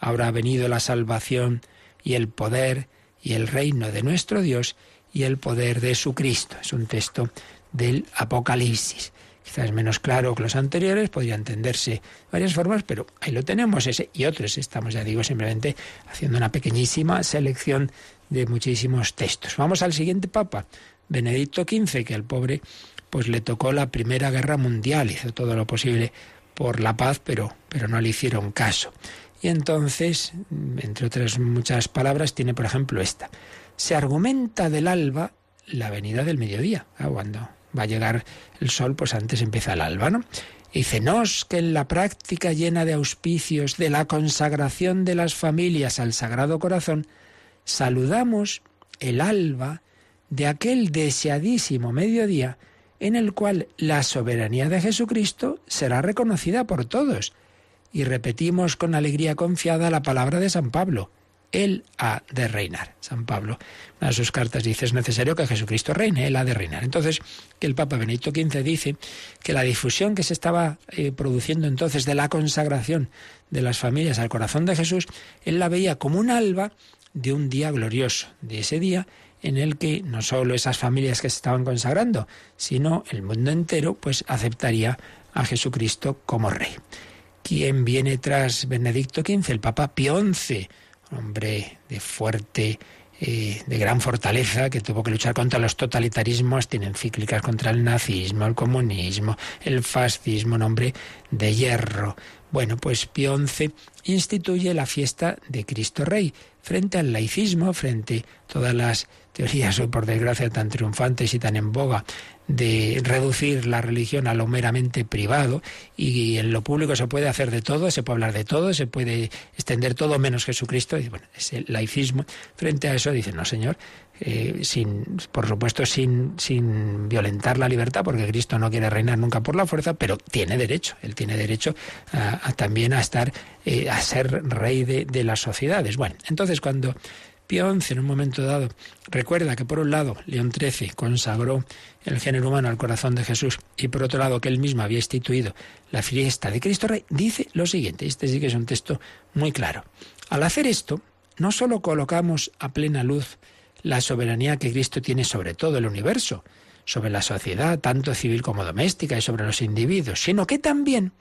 ahora ha venido la salvación y el poder y el reino de nuestro Dios y el poder de su Cristo. Es un texto del Apocalipsis. Quizás menos claro que los anteriores, podría entenderse de varias formas, pero ahí lo tenemos, ese y otros. Estamos, ya digo, simplemente haciendo una pequeñísima selección de muchísimos textos. Vamos al siguiente Papa, Benedicto XV, que al pobre pues le tocó la Primera Guerra Mundial, hizo todo lo posible por la paz, pero, pero no le hicieron caso. Y entonces, entre otras muchas palabras, tiene por ejemplo esta. Se argumenta del alba la venida del mediodía. Ah, cuando va a llegar el sol, pues antes empieza el alba, ¿no? Y dice, nos que en la práctica llena de auspicios de la consagración de las familias al Sagrado Corazón, saludamos el alba de aquel deseadísimo mediodía en el cual la soberanía de Jesucristo será reconocida por todos. Y repetimos con alegría confiada la palabra de San Pablo. Él ha de reinar. San Pablo, en sus cartas dice, es necesario que Jesucristo reine, Él ha de reinar. Entonces, que el Papa Benedicto XV dice que la difusión que se estaba eh, produciendo entonces de la consagración de las familias al corazón de Jesús, Él la veía como un alba de un día glorioso, de ese día en el que no solo esas familias que se estaban consagrando, sino el mundo entero, pues aceptaría a Jesucristo como rey. ¿Quién viene tras Benedicto XV? El Papa Pío XI, hombre de fuerte, eh, de gran fortaleza, que tuvo que luchar contra los totalitarismos, tiene encíclicas contra el nazismo, el comunismo, el fascismo, un hombre de hierro. Bueno, pues Pío XI instituye la fiesta de Cristo Rey, frente al laicismo, frente a todas las teorías hoy por desgracia tan triunfantes y tan en boga de reducir la religión a lo meramente privado y en lo público se puede hacer de todo, se puede hablar de todo, se puede extender todo menos Jesucristo. Y bueno, ese laicismo. Frente a eso dice, no señor, eh, sin, por supuesto sin, sin violentar la libertad, porque Cristo no quiere reinar nunca por la fuerza, pero tiene derecho, él tiene derecho a, también a estar, eh, a ser rey de, de las sociedades. Bueno, entonces cuando Pío XI, en un momento dado, recuerda que por un lado León XIII consagró el género humano al corazón de Jesús y por otro lado que él mismo había instituido la fiesta de Cristo Rey, dice lo siguiente, este sí que es un texto muy claro. Al hacer esto, no solo colocamos a plena luz la soberanía que Cristo tiene sobre todo el universo, sobre la sociedad, tanto civil como doméstica, y sobre los individuos, sino que también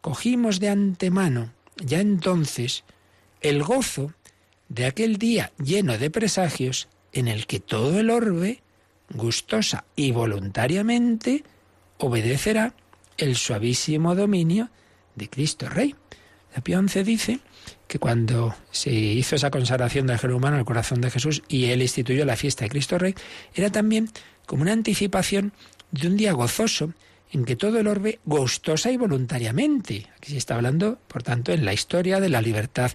cogimos de antemano, ya entonces, el gozo de aquel día lleno de presagios en el que todo el orbe, gustosa y voluntariamente, obedecerá el suavísimo dominio de Cristo Rey. La Pío XI dice que cuando se hizo esa consagración del género humano al corazón de Jesús y él instituyó la fiesta de Cristo Rey, era también como una anticipación de un día gozoso en que todo el orbe gustosa y voluntariamente. Aquí se está hablando, por tanto, en la historia de la libertad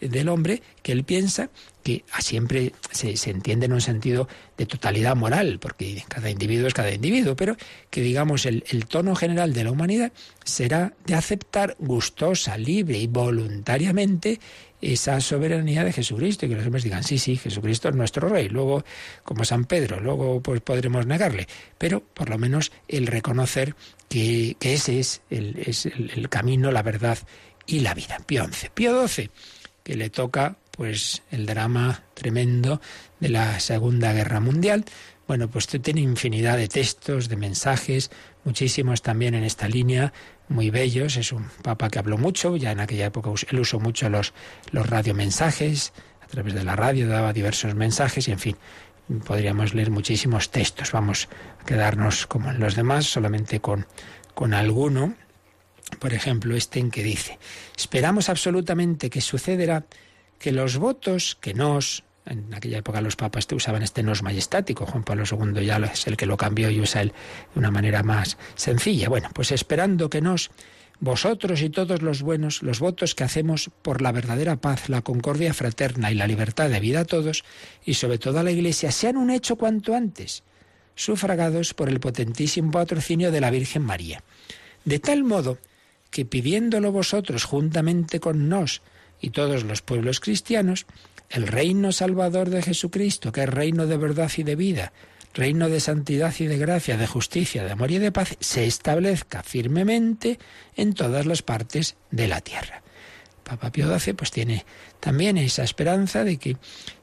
del hombre que él piensa que siempre se, entiende en un sentido de totalidad moral, porque cada individuo es cada individuo, pero que digamos el, el tono general de la humanidad será de aceptar gustosa, libre y voluntariamente esa soberanía de Jesucristo y que los hombres digan, sí, sí, Jesucristo es nuestro rey, luego como San Pedro, luego pues podremos negarle, pero por lo menos el reconocer que, ese es, el, es el, camino, la verdad y la vida. Pío XI. Pío XII que le toca pues el drama tremendo de la Segunda Guerra Mundial. Bueno, pues tiene infinidad de textos, de mensajes, muchísimos también en esta línea, muy bellos. Es un papa que habló mucho, ya en aquella época él usó mucho los, los radiomensajes, a través de la radio daba diversos mensajes y en fin, podríamos leer muchísimos textos. Vamos a quedarnos como en los demás, solamente con, con alguno por ejemplo, este en que dice, esperamos absolutamente que sucederá que los votos que nos, en aquella época los papas usaban este nos majestático, Juan Pablo II ya es el que lo cambió y usa él de una manera más sencilla. Bueno, pues esperando que nos, vosotros y todos los buenos, los votos que hacemos por la verdadera paz, la concordia fraterna y la libertad de vida a todos, y sobre todo a la Iglesia, sean un hecho cuanto antes, sufragados por el potentísimo patrocinio de la Virgen María. De tal modo que pidiéndolo vosotros juntamente con nos y todos los pueblos cristianos, el reino salvador de Jesucristo, que es reino de verdad y de vida, reino de santidad y de gracia, de justicia, de amor y de paz, se establezca firmemente en todas las partes de la tierra. Papa Pío XII pues tiene también esa esperanza de que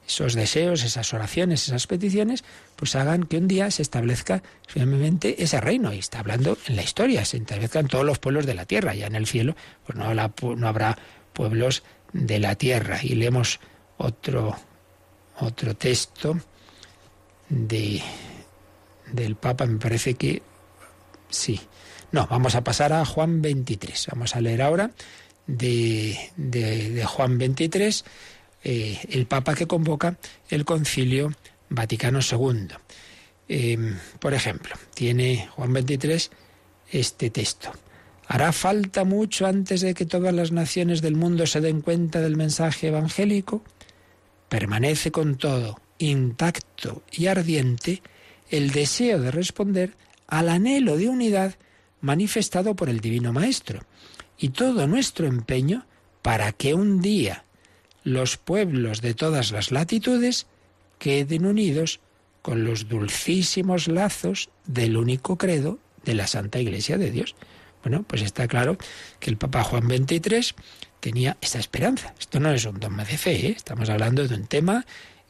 esos deseos, esas oraciones, esas peticiones, pues hagan que un día se establezca firmemente ese reino. Y está hablando en la historia, se establezcan todos los pueblos de la tierra. Ya en el cielo, pues no, no habrá pueblos de la tierra. Y leemos otro, otro texto de, del Papa, me parece que sí. No, vamos a pasar a Juan 23. Vamos a leer ahora de, de, Juan 23, eh, el Papa que convoca el concilio Vaticano II. Em, por ejemplo, tiene Juan 23 este texto. ¿Hará falta mucho antes de que todas las naciones del mundo se den cuenta del mensaje evangélico? Permanece con todo, intacto y ardiente, el deseo de responder al anhelo de unidad manifestado por el Divino Maestro, y todo nuestro empeño para que un día los pueblos de todas las latitudes queden unidos con los dulcísimos lazos del único credo de la Santa Iglesia de Dios. Bueno, pues está claro que el Papa Juan XXIII tenía esa esperanza. Esto no es un dogma de fe, ¿eh? estamos hablando de un tema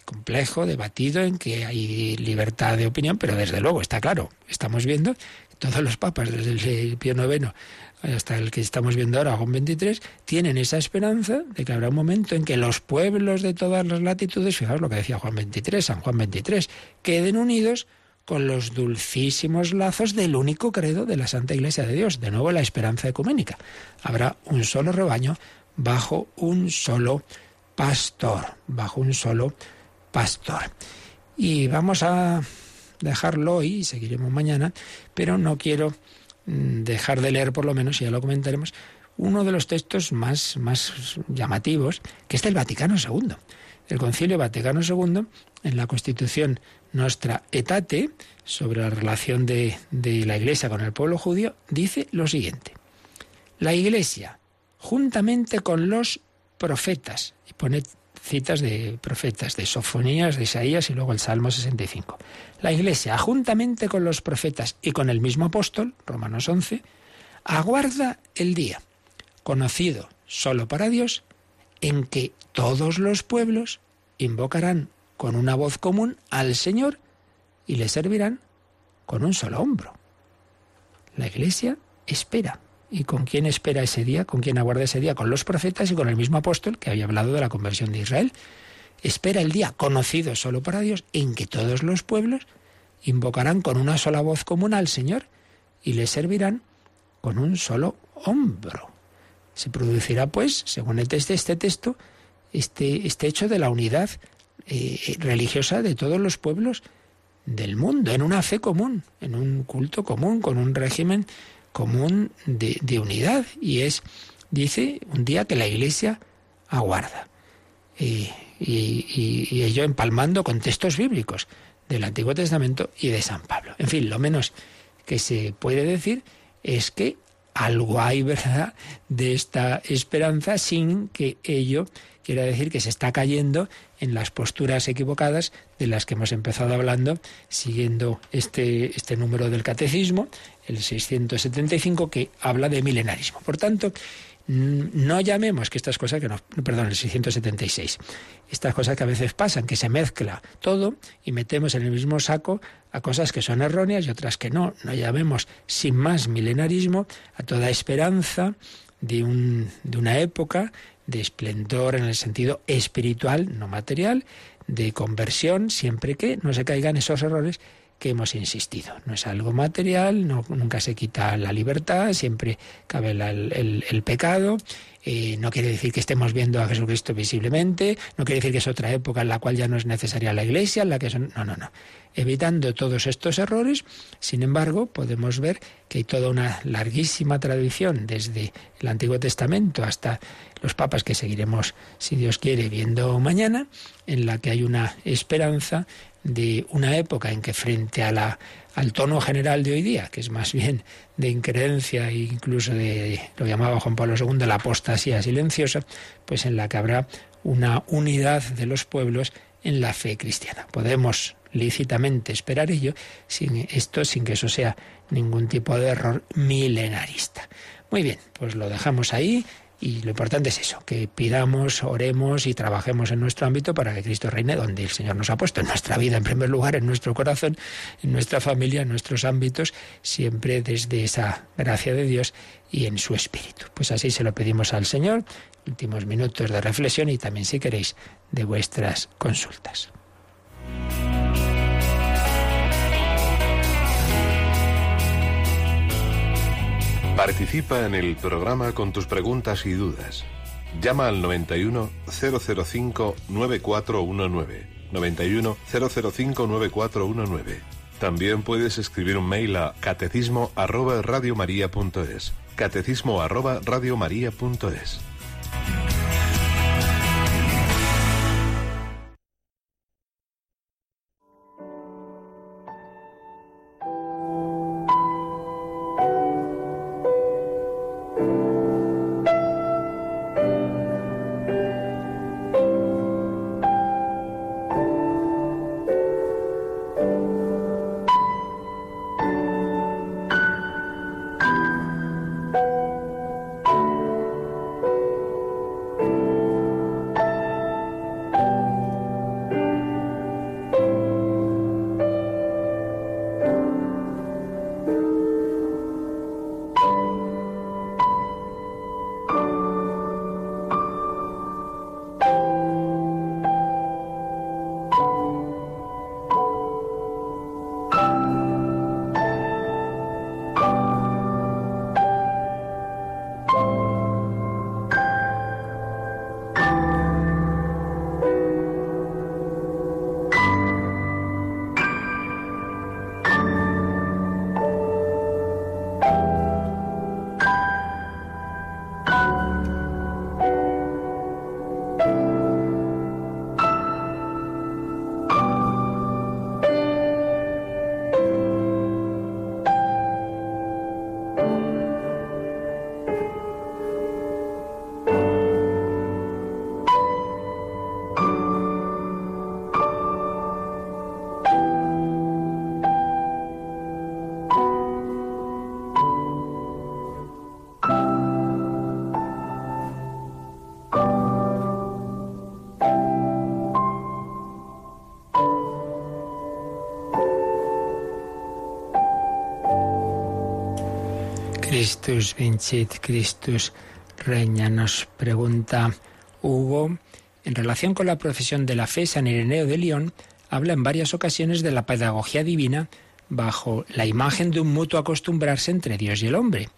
complejo, debatido, en que hay libertad de opinión, pero desde luego está claro, estamos viendo todos los papas, desde el Pío IX hasta el que estamos viendo ahora, Juan XXIII, tienen esa esperanza de que habrá un momento en que los pueblos de todas las latitudes, fijaos lo que decía Juan XXIII, San Juan XXIII, queden unidos con los dulcísimos lazos del único credo de la Santa Iglesia de Dios. De nuevo, la esperanza ecuménica. Habrá un solo rebaño bajo un solo pastor, bajo un solo pastor. Y vamos a dejarlo hoy y seguiremos mañana, pero no quiero dejar de leer por lo menos, y ya lo comentaremos, uno de los textos más, más llamativos, que es del Vaticano II. El Concilio Vaticano II, en la Constitución Nostra Etate, sobre la relación de, de la Iglesia con el pueblo judío, dice lo siguiente. La Iglesia, juntamente con los profetas, y pone citas de profetas, de Sofonías, de Isaías y luego el Salmo 65. La Iglesia, juntamente con los profetas y con el mismo apóstol, Romanos 11, aguarda el día, conocido solo para Dios, en que todos los pueblos invocarán con una voz común al Señor y le servirán con un solo hombro. La Iglesia espera. ¿Y con quién espera ese día? ¿Con quién aguarda ese día? Con los profetas y con el mismo apóstol que había hablado de la conversión de Israel. Espera el día conocido solo para Dios en que todos los pueblos invocarán con una sola voz común al Señor y le servirán con un solo hombro. Se producirá, pues, según este, este texto, este, este hecho de la unidad eh, religiosa de todos los pueblos del mundo, en una fe común, en un culto común, con un régimen común de, unidad. Y es, dice, un día que la Iglesia aguarda. y, y, ello empalmando con textos bíblicos del Antiguo Testamento y de San Pablo. En fin, lo menos que se puede decir es que algo hay, ¿verdad?, de esta esperanza sin que ello quiera decir que se está cayendo en las posturas equivocadas de las que hemos empezado hablando siguiendo este, este número del catecismo, el 675, que habla de milenarismo. Por tanto, no llamemos que estas cosas que no, perdón, el 676, estas cosas que a veces pasan, que se mezcla todo y metemos en el mismo saco a cosas que son erróneas y otras que no. No llamemos sin más milenarismo a toda esperanza de, un, de una época de esplendor en el sentido espiritual, no material, de conversión, siempre que no se caigan esos errores que hemos insistido. No es algo material, no, nunca se quita la libertad, siempre cabe el, pecado. Eh, no quiere decir que estemos viendo a Jesucristo visiblemente, no quiere decir que es otra época en la cual ya no es necesaria la iglesia, en la que son. No, no, no. Evitando todos estos errores, sin embargo, podemos ver que hay toda una larguísima tradición desde el Antiguo Testamento hasta los papas que seguiremos, si Dios quiere, viendo mañana, en la que hay una esperanza de una época en que frente a la, al tono general de hoy día, que es más bien de increencia e incluso de lo llamaba Juan Pablo II la apostasía silenciosa, pues en la que habrá una unidad de los pueblos en la fe cristiana. Podemos lícitamente esperar ello sin esto, sin que eso sea ningún tipo de error milenarista. Muy bien, pues lo dejamos ahí Y lo importante es eso, que pidamos, oremos y trabajemos en nuestro ámbito para que Cristo reine donde el Señor nos ha puesto, en nuestra vida en primer lugar, en nuestro corazón, en nuestra familia, en nuestros ámbitos, siempre desde esa gracia de Dios y en su espíritu. Pues así se lo pedimos al Señor, últimos minutos de reflexión y también si queréis de vuestras consultas. Participa en el programa con tus preguntas y dudas. Llama al 91 005 9419. 91 005 9419. También puedes escribir un mail a catecismo arroba radiomaria.es. Catecismo arroba radiomaria.es. Christus vincit, Christus reña, nos pregunta Hugo. En relación con la profesión de la fe, San Ireneo de León habla en varias ocasiones de la pedagogía divina bajo la imagen de un mutuo acostumbrarse entre Dios y el hombre.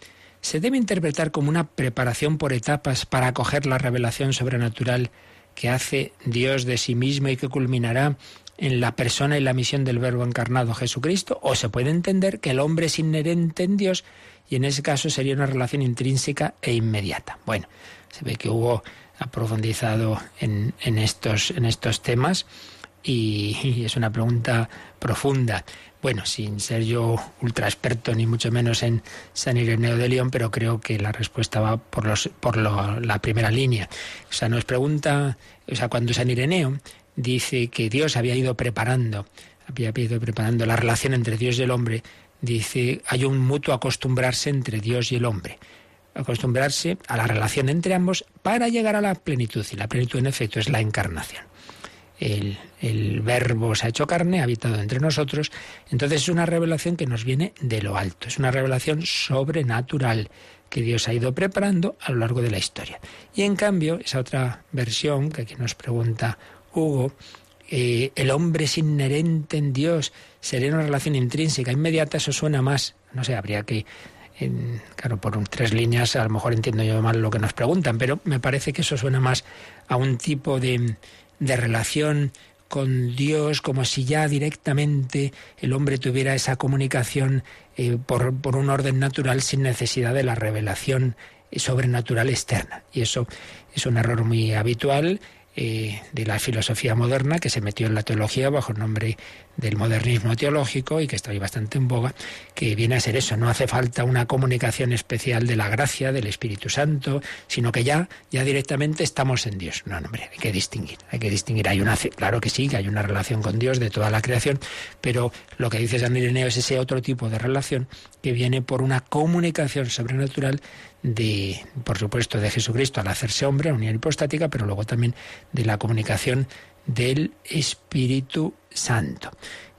Se debe interpretar como una preparación por etapas para acoger la revelación sobrenatural que hace Dios de sí mismo y que culminará en la persona y la misión del Verbo encarnado Jesucristo, o se puede entender que el hombre es inherente en Dios y en ese caso sería una relación intrínseca e inmediata. Bueno, se ve que Hugo ha profundizado en, estos, en estos temas y, es una pregunta profunda. Bueno, sin ser yo ultra experto ni mucho menos en San Ireneo de León, pero creo que la respuesta va por, los, por la primera línea. O sea, nos pregunta, o sea, cuando San Ireneo dice que Dios había ido preparando, había ido preparando la relación entre Dios y el hombre, dice, hay un mutuo acostumbrarse entre Dios y el hombre. Acostumbrarse a la relación entre ambos para llegar a la plenitud. Y la plenitud, en efecto, es la encarnación. El, el, verbo se ha hecho carne, ha habitado entre nosotros. Entonces es una revelación que nos viene de lo alto. Es una revelación sobrenatural que Dios ha ido preparando a lo largo de la historia. Y en cambio, esa otra versión que aquí nos pregunta Hugo, eh, el hombre es inherente en Dios, sería una relación intrínseca, inmediata, eso suena más, no sé, habría que, claro, por tres líneas a lo mejor entiendo yo mal lo que nos preguntan, pero me parece que eso suena más a un tipo de, de relación con Dios, como si ya directamente el hombre tuviera esa comunicación eh, por, por un orden natural sin necesidad de la revelación sobrenatural externa. Y eso es un error muy habitual eh, de la filosofía moderna que se metió en la teología bajo el nombre del modernismo teológico y que está ahí bastante en boga, que viene a ser eso, no hace falta una comunicación especial de la gracia, del Espíritu Santo, sino que ya, ya directamente estamos en Dios. No, hombre, hay que distinguir, hay que distinguir. Hay una, claro que sí, que hay una relación con Dios de toda la creación, pero lo que dice San Ireneo es ese otro tipo de relación que viene por una comunicación sobrenatural de, por supuesto, de Jesucristo al hacerse hombre, unión hipostática, pero luego también de la comunicación del Espíritu Santo.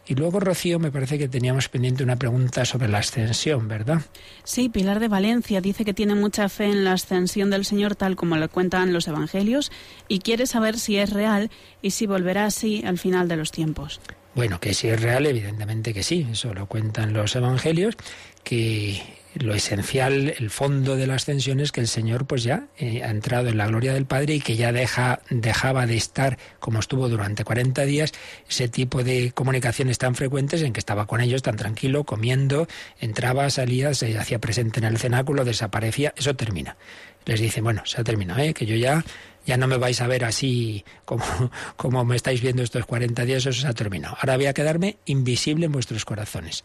Y luego, Rocío, me parece que teníamos pendiente una pregunta sobre la ascensión, ¿verdad? Sí, Pilar de Valencia dice que tiene mucha fe en la ascensión del Señor tal como lo cuentan los Evangelios y quiere saber si es real y si volverá así al final de los tiempos. Bueno, que si es real, evidentemente que sí, eso lo cuentan los Evangelios, que lo esencial, el fondo de la ascensión es que el Señor pues ya eh, ha entrado en la gloria del Padre y que ya deja, dejaba de estar como estuvo durante 40 días, ese tipo de comunicaciones tan frecuentes en que estaba con ellos tan tranquilo, comiendo, entraba, salía, se hacía presente en el cenáculo, desaparecía, eso termina. Les dice, bueno, se ha terminado, ¿eh? que yo ya ya no me vais a ver así como, como me estáis viendo estos 40 días, eso se ha terminado. Ahora voy a quedarme invisible en vuestros corazones.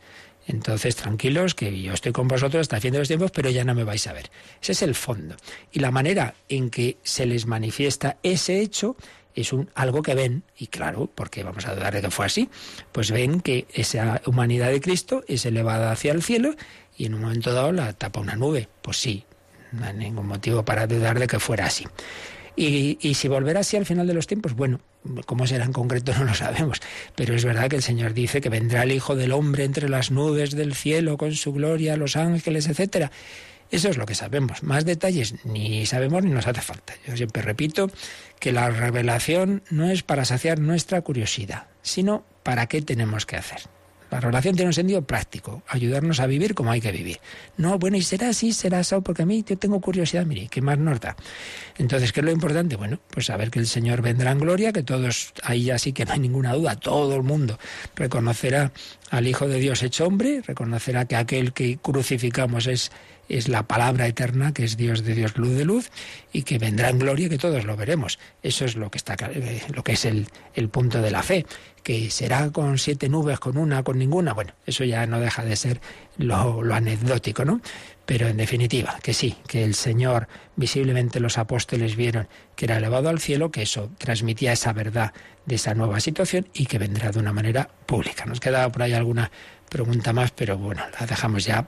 Entonces, tranquilos, que yo estoy con vosotros hasta el fin de los tiempos, pero ya no me vais a ver. Ese es el fondo. Y la manera en que se les manifiesta ese hecho es un, algo que ven, y claro, porque vamos a dudar de que fue así, pues ven que esa humanidad de Cristo es elevada hacia el cielo y en un momento dado la tapa una nube. Pues sí, no hay ningún motivo para dudar de que fuera así. Y, y, si volverá así al final de los tiempos, bueno, cómo será en concreto no lo sabemos, pero es verdad que el Señor dice que vendrá el Hijo del Hombre entre las nubes del cielo con su gloria, los ángeles, etcétera. Eso es lo que sabemos. Más detalles ni sabemos ni nos hace falta. Yo siempre repito que la revelación no es para saciar nuestra curiosidad, sino para qué tenemos que hacer. La relación tiene un sentido práctico, ayudarnos a vivir como hay que vivir. No, bueno, y será así, será así, porque a mí yo tengo curiosidad, mire, ¿qué más nos? Entonces, ¿qué es lo importante? Bueno, pues saber que el Señor vendrá en gloria, que todos, ahí ya sí que no hay ninguna duda, todo el mundo reconocerá al Hijo de Dios hecho hombre, reconocerá que aquel que crucificamos es es la palabra eterna, que es Dios de Dios, luz de luz, y que vendrá en gloria, que todos lo veremos. Eso es lo que, está, eh, lo que es el, el punto de la fe, que será con siete nubes, con una, con ninguna. Bueno, eso ya no deja de ser lo, lo anecdótico, ¿no? Pero en definitiva, que sí, que el Señor, visiblemente los apóstoles vieron que era elevado al cielo, que eso transmitía esa verdad de esa nueva situación y que vendrá de una manera pública. Nos quedaba por ahí alguna pregunta más, pero bueno, la dejamos ya